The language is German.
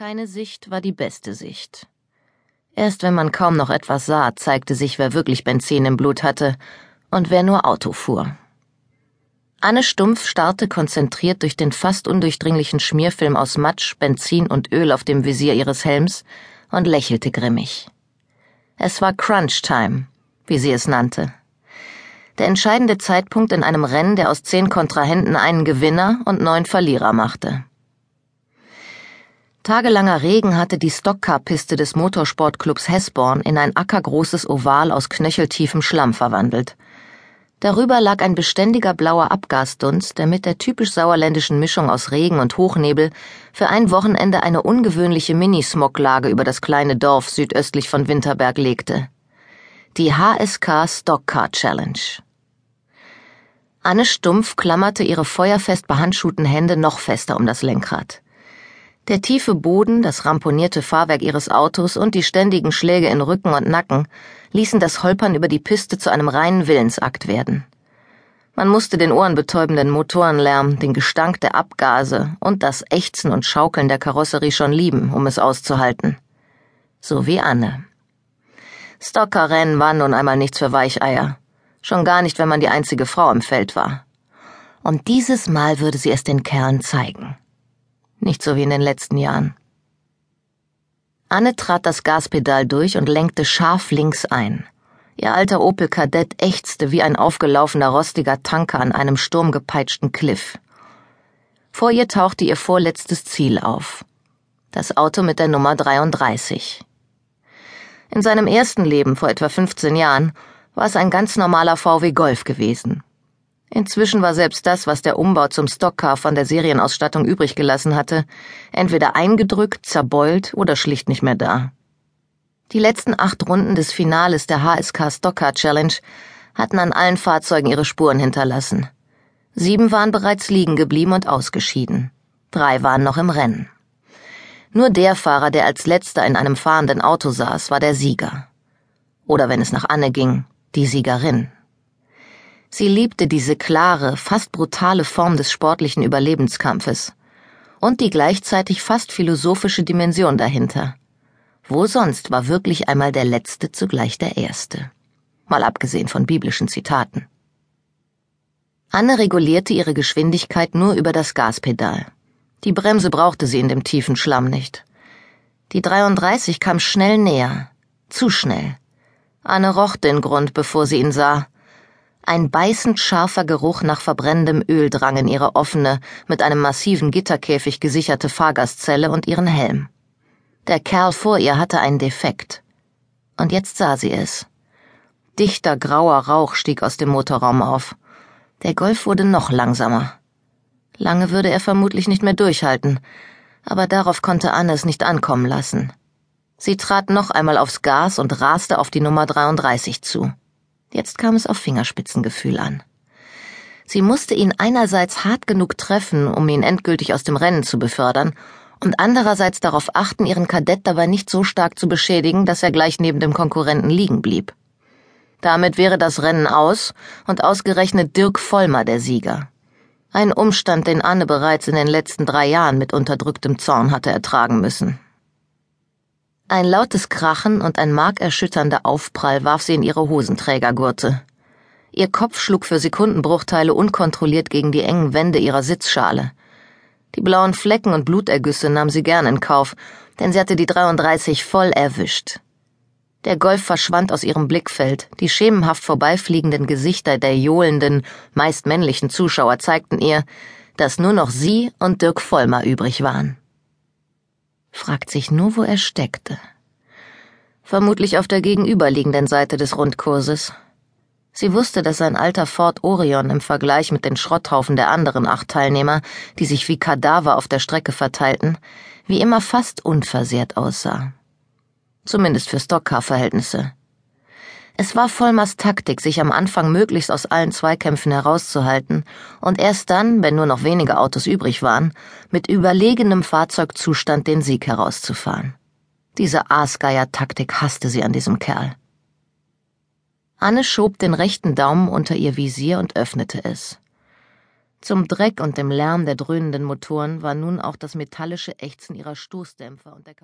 Keine Sicht war die beste Sicht. Erst wenn man kaum noch etwas sah, zeigte sich, wer wirklich Benzin im Blut hatte und wer nur Auto fuhr. Anne Stumpf starrte konzentriert durch den fast undurchdringlichen Schmierfilm aus Matsch, Benzin und Öl auf dem Visier ihres Helms und lächelte grimmig. Es war Crunch Time, wie sie es nannte. Der entscheidende Zeitpunkt in einem Rennen, der aus zehn Kontrahenten einen Gewinner und neun Verlierer machte. Tagelanger Regen hatte die Stockcar-Piste des Motorsportclubs Hesborn in ein ackergroßes Oval aus knöcheltiefem Schlamm verwandelt. Darüber lag ein beständiger blauer Abgasdunst, der mit der typisch sauerländischen Mischung aus Regen und Hochnebel für ein Wochenende eine ungewöhnliche Minismoglage über das kleine Dorf südöstlich von Winterberg legte. Die HSK Stockcar Challenge. Anne Stumpf klammerte ihre feuerfest behandschuhten Hände noch fester um das Lenkrad. Der tiefe Boden, das ramponierte Fahrwerk ihres Autos und die ständigen Schläge in Rücken und Nacken ließen das Holpern über die Piste zu einem reinen Willensakt werden. Man musste den ohrenbetäubenden Motorenlärm, den Gestank der Abgase und das Ächzen und Schaukeln der Karosserie schon lieben, um es auszuhalten. So wie Anne. Stockerrennen waren nun einmal nichts für Weicheier. Schon gar nicht, wenn man die einzige Frau im Feld war. Und dieses Mal würde sie es den Kerlen zeigen nicht so wie in den letzten Jahren. Anne trat das Gaspedal durch und lenkte scharf links ein. Ihr alter Opel Kadett ächzte wie ein aufgelaufener rostiger Tanker an einem sturmgepeitschten Cliff. Vor ihr tauchte ihr vorletztes Ziel auf. Das Auto mit der Nummer 33. In seinem ersten Leben vor etwa 15 Jahren war es ein ganz normaler VW Golf gewesen. Inzwischen war selbst das, was der Umbau zum Stockcar von der Serienausstattung übrig gelassen hatte, entweder eingedrückt, zerbeult oder schlicht nicht mehr da. Die letzten acht Runden des Finales der HSK Stockcar Challenge hatten an allen Fahrzeugen ihre Spuren hinterlassen. Sieben waren bereits liegen geblieben und ausgeschieden. Drei waren noch im Rennen. Nur der Fahrer, der als letzter in einem fahrenden Auto saß, war der Sieger. Oder wenn es nach Anne ging, die Siegerin. Sie liebte diese klare, fast brutale Form des sportlichen Überlebenskampfes und die gleichzeitig fast philosophische Dimension dahinter. Wo sonst war wirklich einmal der Letzte zugleich der Erste? Mal abgesehen von biblischen Zitaten. Anne regulierte ihre Geschwindigkeit nur über das Gaspedal. Die Bremse brauchte sie in dem tiefen Schlamm nicht. Die 33 kam schnell näher. Zu schnell. Anne roch den Grund, bevor sie ihn sah. Ein beißend scharfer Geruch nach verbrennendem Öl drang in ihre offene, mit einem massiven Gitterkäfig gesicherte Fahrgastzelle und ihren Helm. Der Kerl vor ihr hatte einen Defekt. Und jetzt sah sie es. Dichter grauer Rauch stieg aus dem Motorraum auf. Der Golf wurde noch langsamer. Lange würde er vermutlich nicht mehr durchhalten, aber darauf konnte Anne es nicht ankommen lassen. Sie trat noch einmal aufs Gas und raste auf die Nummer 33 zu. Jetzt kam es auf Fingerspitzengefühl an. Sie musste ihn einerseits hart genug treffen, um ihn endgültig aus dem Rennen zu befördern, und andererseits darauf achten, ihren Kadett dabei nicht so stark zu beschädigen, dass er gleich neben dem Konkurrenten liegen blieb. Damit wäre das Rennen aus und ausgerechnet Dirk Vollmer der Sieger. Ein Umstand, den Anne bereits in den letzten drei Jahren mit unterdrücktem Zorn hatte ertragen müssen. Ein lautes Krachen und ein markerschütternder Aufprall warf sie in ihre Hosenträgergurte. Ihr Kopf schlug für Sekundenbruchteile unkontrolliert gegen die engen Wände ihrer Sitzschale. Die blauen Flecken und Blutergüsse nahm sie gern in Kauf, denn sie hatte die 33 voll erwischt. Der Golf verschwand aus ihrem Blickfeld, die schemenhaft vorbeifliegenden Gesichter der johlenden, meist männlichen Zuschauer zeigten ihr, dass nur noch sie und Dirk Vollmer übrig waren fragt sich nur, wo er steckte. Vermutlich auf der gegenüberliegenden Seite des Rundkurses. Sie wusste, dass sein alter Ford Orion im Vergleich mit den Schrotthaufen der anderen acht Teilnehmer, die sich wie Kadaver auf der Strecke verteilten, wie immer fast unversehrt aussah. Zumindest für Stockcar-Verhältnisse. Es war Vollmers Taktik, sich am Anfang möglichst aus allen Zweikämpfen herauszuhalten und erst dann, wenn nur noch wenige Autos übrig waren, mit überlegenem Fahrzeugzustand den Sieg herauszufahren. Diese Aasgeier-Taktik hasste sie an diesem Kerl. Anne schob den rechten Daumen unter ihr Visier und öffnete es. Zum Dreck und dem Lärm der dröhnenden Motoren war nun auch das metallische Ächzen ihrer Stoßdämpfer und der